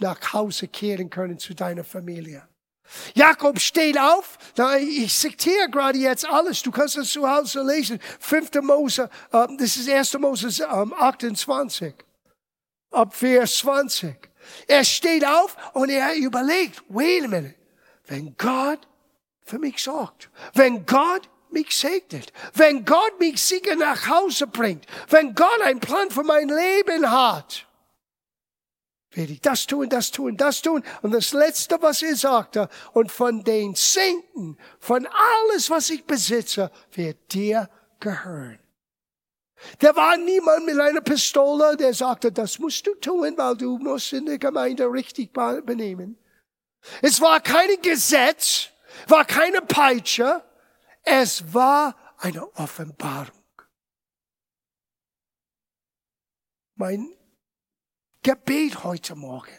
Speaker 1: nach Hause kehren können zu deiner Familie. Jakob steht auf. Ich zitiere gerade jetzt alles. Du kannst es zu Hause lesen. 5. Mose, ähm, das ist 1. Mose 28. Ähm, ab Vers 20. Er steht auf und er überlegt, wait a minute, wenn Gott für mich sorgt, wenn Gott mich segnet, wenn Gott mich sicher nach Hause bringt, wenn Gott einen Plan für mein Leben hat, werde ich das tun, das tun, das tun. Und das Letzte, was er sagte, und von den Zehnten, von alles, was ich besitze, wird dir gehören. Der war niemand mit einer Pistole, der sagte, das musst du tun, weil du musst in der Gemeinde richtig benehmen. Es war kein Gesetz, war keine Peitsche, es war eine Offenbarung. Mein Gebet heute Morgen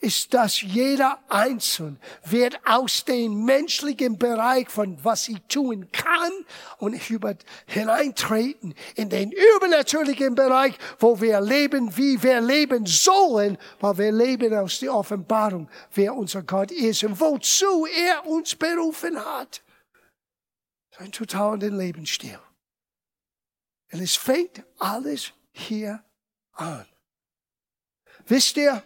Speaker 1: ist, dass jeder Einzelne wird aus dem menschlichen Bereich von was ich tun kann und über, hineintreten in den übernatürlichen Bereich, wo wir leben, wie wir leben sollen, weil wir leben aus der Offenbarung, wer unser Gott ist und wozu er uns berufen hat. Ein totaler Lebensstil. Und es fängt alles hier an. Wisst ihr,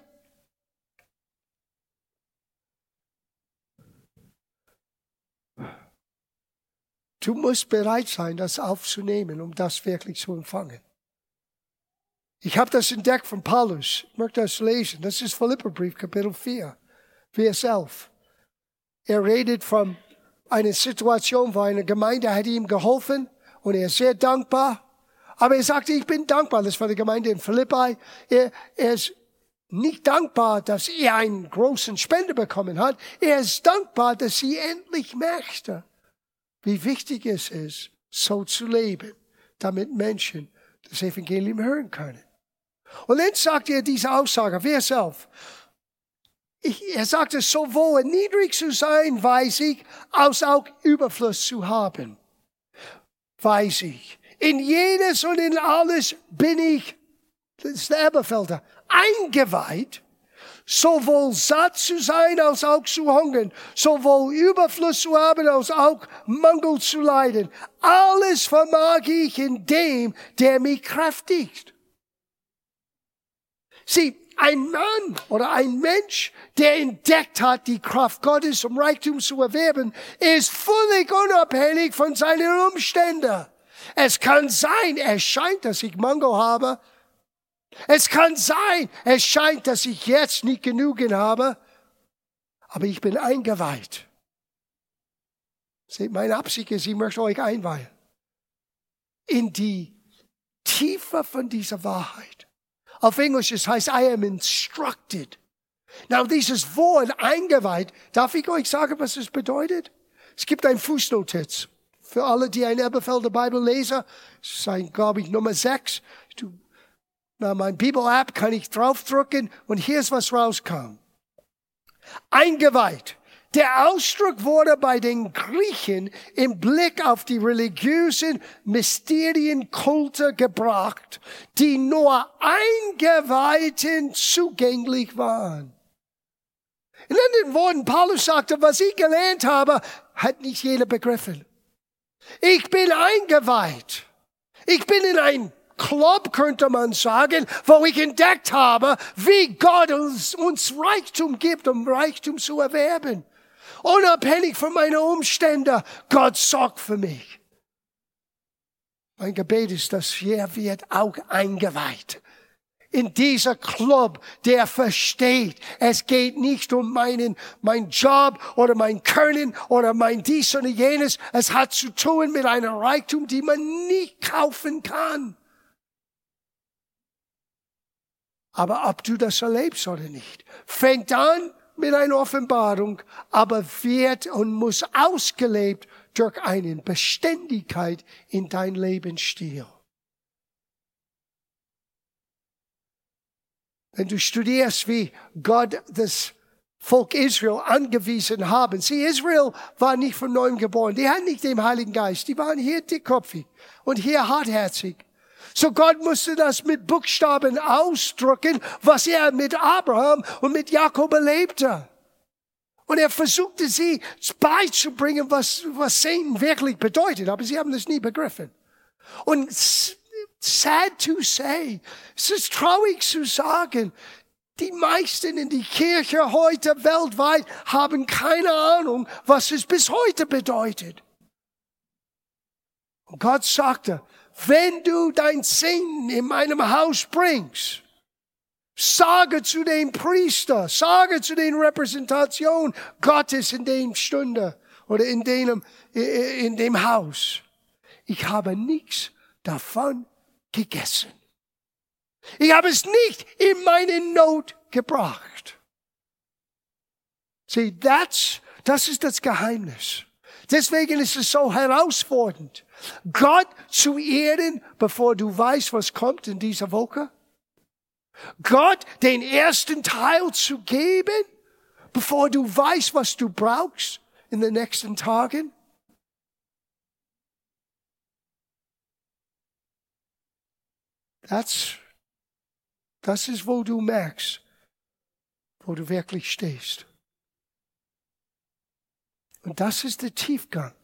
Speaker 1: du musst bereit sein, das aufzunehmen, um das wirklich zu empfangen. Ich habe das entdeckt von Paulus. Ich möchte das lesen. Das ist Philipperbrief, Kapitel 4, Vers 11. Er redet von einer Situation, wo eine Gemeinde hat ihm geholfen und er ist sehr dankbar. Aber er sagte, ich bin dankbar. Das war die Gemeinde in Philippi. Er, er ist nicht dankbar, dass er einen großen Spende bekommen hat. Er ist dankbar, dass sie endlich merkte, wie wichtig es ist, so zu leben, damit Menschen das Evangelium hören können. Und dann sagt er diese Aussage, wer selbst? Ich, er sagte, sowohl niedrig zu sein, weiß ich, als auch Überfluss zu haben, weiß ich. In jedes und in alles bin ich, das ist der Eberfelder, eingeweiht, sowohl satt zu sein als auch zu hungern, sowohl Überfluss zu haben als auch Mangel zu leiden. Alles vermag ich in dem, der mich kräftigt. Sieh, ein Mann oder ein Mensch, der entdeckt hat, die Kraft Gottes, um Reichtum zu erwerben, ist völlig unabhängig von seinen Umständen. Es kann sein, es scheint, dass ich Mangel habe, es kann sein, es scheint, dass ich jetzt nicht genügend habe, aber ich bin eingeweiht. Seht, meine Absicht ist, ich möchte euch einweihen in die Tiefe von dieser Wahrheit. Auf Englisch es heißt, I am instructed. Now, dieses Wort eingeweiht, darf ich euch sagen, was es bedeutet? Es gibt ein Fußnotiz. Für alle, die eine Eberfelder Bibel lesen, es ist ein, glaube ich, Nummer 6. Du na, mein Bibel-App kann ich draufdrücken und hier ist was rauskam. Eingeweiht. Der Ausdruck wurde bei den Griechen im Blick auf die religiösen Mysterienkulte gebracht, die nur Eingeweihten zugänglich waren. In anderen Worten, Paulus sagte, was ich gelernt habe, hat nicht jeder begriffen. Ich bin eingeweiht. Ich bin in ein Club, könnte man sagen, wo ich entdeckt habe, wie Gott uns, uns Reichtum gibt, um Reichtum zu erwerben. Unabhängig von meinen Umständen, Gott sorgt für mich. Mein Gebet ist, dass er wird auch eingeweiht in dieser Club, der versteht, es geht nicht um meinen, mein Job oder mein Können oder mein dies oder jenes. Es hat zu tun mit einem Reichtum, die man nicht kaufen kann. Aber ob du das erlebst oder nicht, fängt an mit einer Offenbarung, aber wird und muss ausgelebt durch eine Beständigkeit in dein Lebensstil. Wenn du studierst, wie Gott das Volk Israel angewiesen haben. Sie, Israel war nicht von neuem geboren. Die hatten nicht den Heiligen Geist. Die waren hier dickköpfig und hier hartherzig. So Gott musste das mit Buchstaben ausdrücken, was er mit Abraham und mit Jakob erlebte. Und er versuchte sie beizubringen, was, was Satan wirklich bedeutet, aber sie haben das nie begriffen. Und sad to say, es ist traurig zu sagen, die meisten in die Kirche heute weltweit haben keine Ahnung, was es bis heute bedeutet. Und Gott sagte, wenn du dein Sinn in meinem Haus bringst, Sage zu dem Priester, sage zu den Repräsentationen Gottes in dem Stunde oder in dem, in dem Haus. Ich habe nichts davon gegessen. Ich habe es nicht in meine Not gebracht. See, that's, das ist das Geheimnis. Deswegen ist es so herausfordernd, Gott zu ehren, bevor du weißt, was kommt in dieser Woche. Gott den ersten Teil zu geben, bevor du weißt, was du brauchst in den nächsten Tagen? Das, das ist, wo du merkst, wo du wirklich stehst. Und das ist der Tiefgang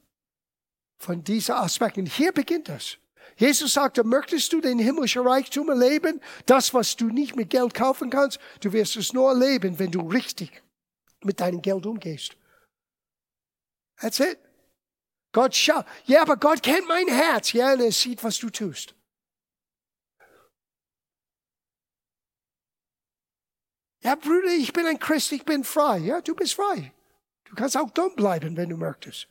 Speaker 1: von dieser Aspekt. Und hier beginnt das. Jesus sagte, möchtest du den himmlischen Reichtum erleben? Das, was du nicht mit Geld kaufen kannst, du wirst es nur erleben, wenn du richtig mit deinem Geld umgehst. That's it. Gott schaut. Ja, aber Gott kennt mein Herz. Ja, und er sieht, was du tust. Ja, Bruder, ich bin ein Christ, ich bin frei. Ja, du bist frei. Du kannst auch dumm bleiben, wenn du möchtest.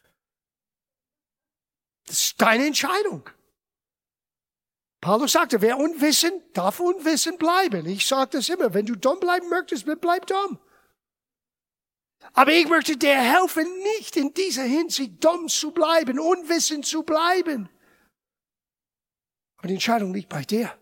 Speaker 1: Das ist deine Entscheidung. Paulus sagte, wer unwissend, darf unwissend bleiben. Ich sage das immer, wenn du dumm bleiben möchtest, bleib dumm. Aber ich möchte dir helfen, nicht in dieser Hinsicht dumm zu bleiben, unwissend zu bleiben. Aber die Entscheidung liegt bei dir.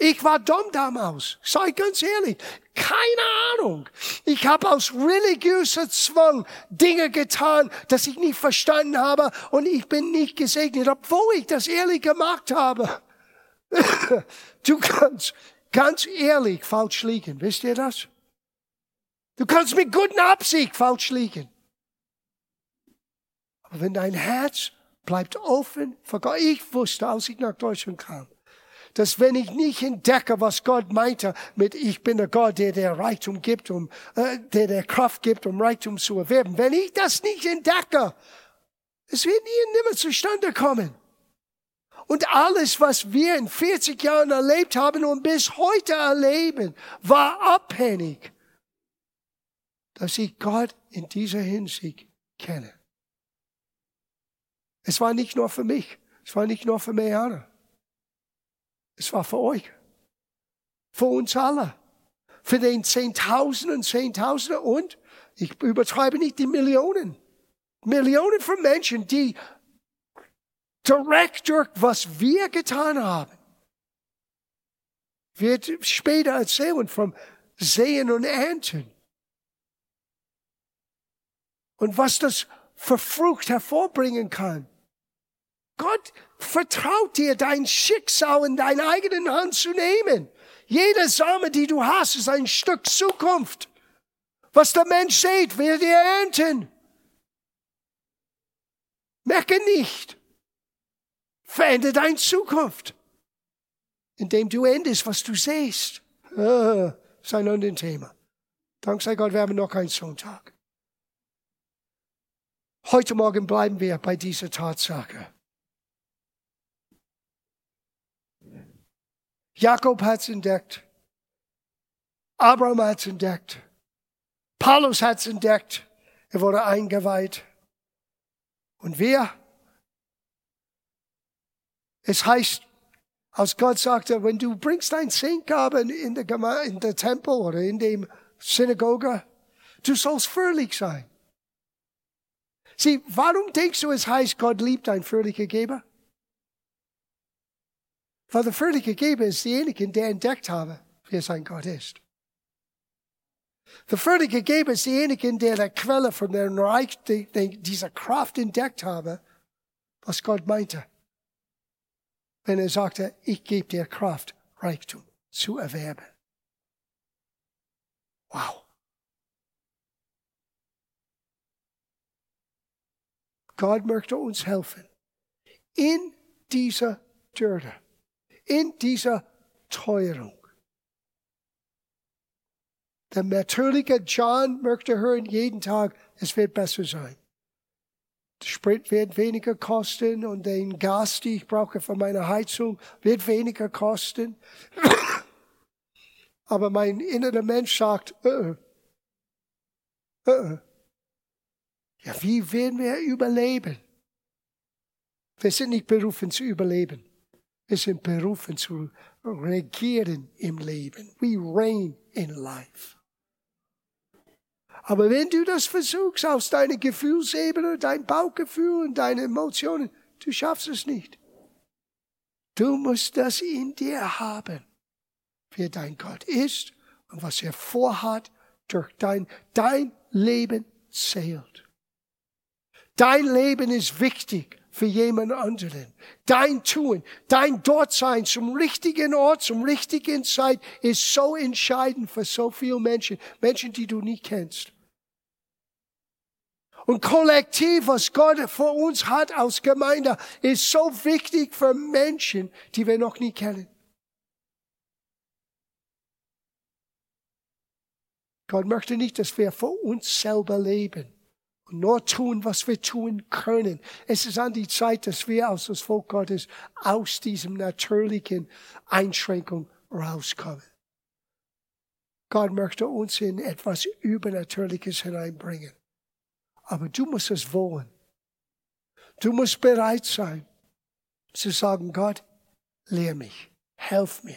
Speaker 1: Ich war dumm damals, sei ganz ehrlich. Keine Ahnung. Ich habe aus religiöser Zwang Dinge getan, dass ich nicht verstanden habe und ich bin nicht gesegnet, obwohl ich das ehrlich gemacht habe. [LAUGHS] Du kannst ganz ehrlich falsch liegen, wisst ihr das? Du kannst mit guten Absicht falsch liegen. Aber wenn dein Herz bleibt offen ich wusste, als ich nach Deutschland kam, dass wenn ich nicht entdecke, was Gott meinte mit ich bin der Gott, der der Reichtum gibt, um, äh, der der Kraft gibt, um Reichtum zu erwerben, wenn ich das nicht entdecke, es wird nie und nimmer zustande kommen. Und alles, was wir in 40 Jahren erlebt haben und bis heute erleben, war abhängig, dass ich Gott in dieser Hinsicht kenne. Es war nicht nur für mich, es war nicht nur für Meana. Es war für euch. Für uns alle. Für den Zehntausenden, Zehntausende und, ich übertreibe nicht, die Millionen. Millionen von Menschen, die direkt durch was wir getan haben, wird später erzählen vom Sehen und Ernten. Und was das für Frucht hervorbringen kann. Gott vertraut dir dein Schicksal in deine eigenen Hand zu nehmen. Jede Same, die du hast, ist ein Stück Zukunft. Was der Mensch sieht, wird er ernten. Merke nicht. Verändere deine Zukunft, indem du endest, was du siehst. Ah, ist anderes Thema. Dank sei Gott, wir haben noch keinen Sonntag. Heute Morgen bleiben wir bei dieser Tatsache. Jakob hat es entdeckt. Abraham hat es entdeckt. Paulus hat es entdeckt. Er wurde eingeweiht. Und wir? Es heißt, als Gott sagte, wenn du bringst dein Zehngabe in der, in der Tempel oder in dem Synagoge, du sollst fröhlich sein. Sieh, warum denkst du, es heißt, Gott liebt ein fröhlicher Geber? Weil der fröhliche Geber ist derjenige, der entdeckt habe, wer sein Gott ist. Der fröhliche Geber ist derjenige, der der Quelle von der Reich, dieser Kraft entdeckt habe, was Gott meinte. wenn er sagte, ich gebe dir Kraft, Reichtum zu erwerben. Wow. Gott möchte uns helfen. In dieser Dürre, in dieser Teuerung. Der natürliche John möchte hören jeden Tag, es wird besser sein. Der Sprit wird weniger kosten und den Gas, den ich brauche für meine Heizung, wird weniger kosten. [COUGHS] Aber mein innerer Mensch sagt, uh, uh, ja, wie werden wir überleben? Wir sind nicht berufen zu überleben. Wir sind berufen zu regieren im Leben. We reign in life. Aber wenn du das versuchst aus deiner Gefühlsebene, dein Bauchgefühl und deine Emotionen, du schaffst es nicht. Du musst das in dir haben, wer dein Gott ist und was er vorhat durch dein, dein Leben zählt. Dein Leben ist wichtig für jemand anderen. Dein Tun, dein Dortsein zum richtigen Ort, zum richtigen Zeit ist so entscheidend für so viele Menschen, Menschen, die du nie kennst. Und kollektiv, was Gott für uns hat als Gemeinde, ist so wichtig für Menschen, die wir noch nie kennen. Gott möchte nicht, dass wir für uns selber leben und nur tun, was wir tun können. Es ist an die Zeit, dass wir aus das Volk Gottes aus diesem natürlichen Einschränkung rauskommen. Gott möchte uns in etwas Übernatürliches hineinbringen. Aber du musst es wollen. Du musst bereit sein zu sagen, Gott, lehr mich, helf mir.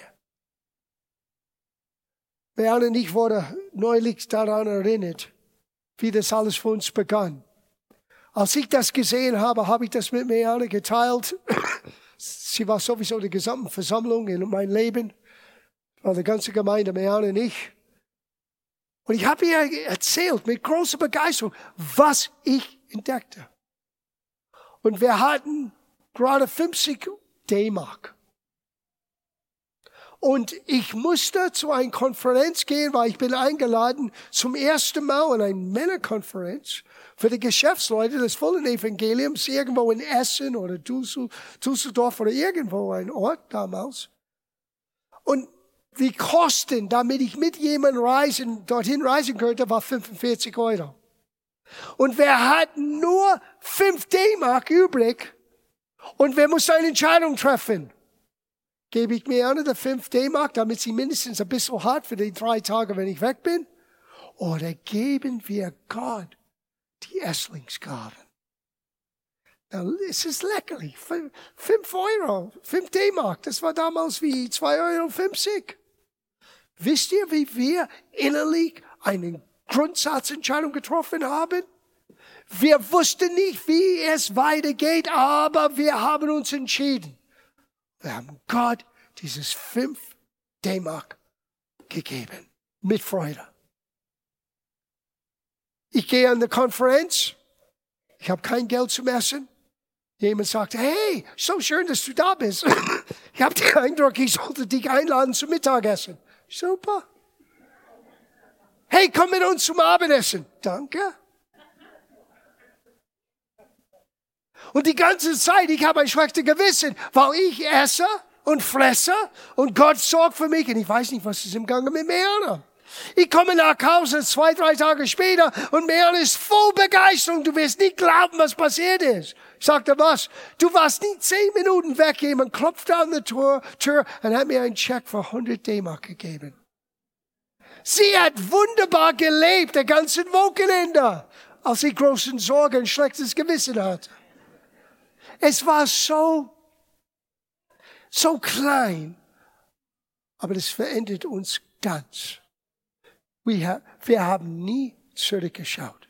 Speaker 1: Und ich wurde neulich daran erinnert, wie das alles für uns begann. Als ich das gesehen habe, habe ich das mit Meane geteilt. [COUGHS] Sie war sowieso die gesamte Versammlung in mein Leben, war die ganze Gemeinde, Meane und ich. Und ich habe ihr erzählt mit großer Begeisterung, was ich entdeckte. Und wir hatten gerade 50 D-Mark. Und ich musste zu einer Konferenz gehen, weil ich bin eingeladen zum ersten Mal in eine Männerkonferenz für die Geschäftsleute des vollen Evangeliums irgendwo in Essen oder Düsseldorf oder irgendwo ein Ort damals. Und die Kosten, damit ich mit jemandem reisen, dorthin reisen könnte, war 45 Euro. Und wir hatten nur 5 D-Mark übrig und wir mussten eine Entscheidung treffen. Gebe ich mir eine der 5 D-Mark, damit sie mindestens ein bisschen hat für die drei Tage, wenn ich weg bin? Oder geben wir Gott die Esslingsgaben? es ist leckerlich. 5 Euro, 5 D-Mark, das war damals wie 2,50 Euro. Wisst ihr, wie wir innerlich eine Grundsatzentscheidung getroffen haben? Wir wussten nicht, wie es weitergeht, aber wir haben uns entschieden. Wir haben Gott dieses 5 D-Mark gegeben. Mit Freude. Ich gehe an die Konferenz. Ich habe kein Geld zum Essen. Jemand sagt, hey, so schön, dass du da bist. [LAUGHS] ich habe den Eindruck, ich sollte dich einladen zum Mittagessen. Super. Hey, komm mit uns zum Abendessen. Danke. Und die ganze Zeit, ich habe ein schlechtes Gewissen, weil ich esse und fresse und Gott sorgt für mich und ich weiß nicht, was ist im Gange mit Meana. Ich komme nach Hause zwei, drei Tage später und Meana ist voll Begeisterung. Du wirst nicht glauben, was passiert ist. Ich sagte, was? Du warst nie zehn Minuten weg. Jemand klopfte an der Tür, Tür und hat mir einen Check für 100 D-Mark gegeben. Sie hat wunderbar gelebt, der ganze Wochenende, als sie großen Sorgen schlechtes Gewissen hatte. Es war so, so klein, aber es verändert uns ganz. Wir haben nie zurückgeschaut.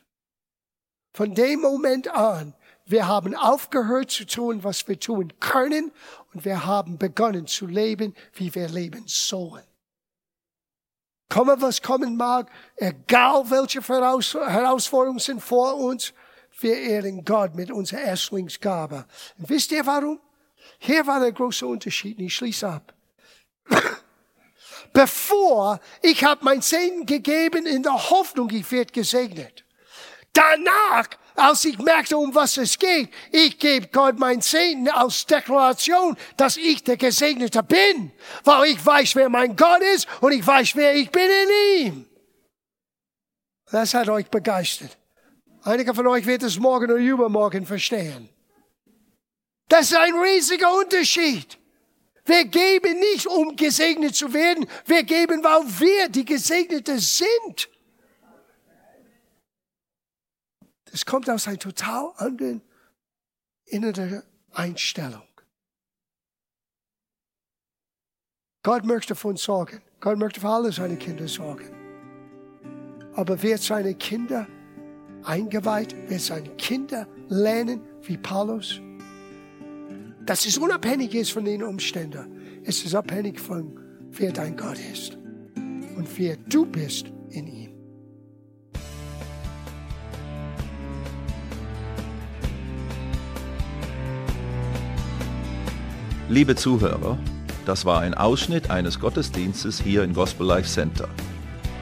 Speaker 1: Von dem Moment an wir haben aufgehört zu tun, was wir tun können und wir haben begonnen zu leben, wie wir leben sollen. Komme, was kommen mag, egal welche Herausforderungen sind vor uns, wir ehren Gott mit unserer Erstlingsgabe. Und wisst ihr warum? Hier war der große Unterschied. Ich schließe ab. [COUGHS] Bevor ich habe mein Segen gegeben in der Hoffnung, ich werde gesegnet. Danach, als ich merkte, um was es geht, ich gebe Gott mein Segen als Deklaration, dass ich der Gesegnete bin, weil ich weiß, wer mein Gott ist und ich weiß, wer ich bin in ihm. Das hat euch begeistert. Einige von euch wird es morgen oder übermorgen verstehen. Das ist ein riesiger Unterschied. Wir geben nicht, um gesegnet zu werden. Wir geben, weil wir die Gesegnete sind. Das kommt aus einer total anderen inneren Einstellung. Gott möchte für uns sorgen. Gott möchte für alle seine Kinder sorgen. Aber wird seine Kinder eingeweiht? Wird seine Kinder lernen wie Paulus? Dass es unabhängig ist von den Umständen. Es ist abhängig von, wer dein Gott ist und wer du bist in ihm.
Speaker 2: Liebe Zuhörer, das war ein Ausschnitt eines Gottesdienstes hier im Gospel Life Center.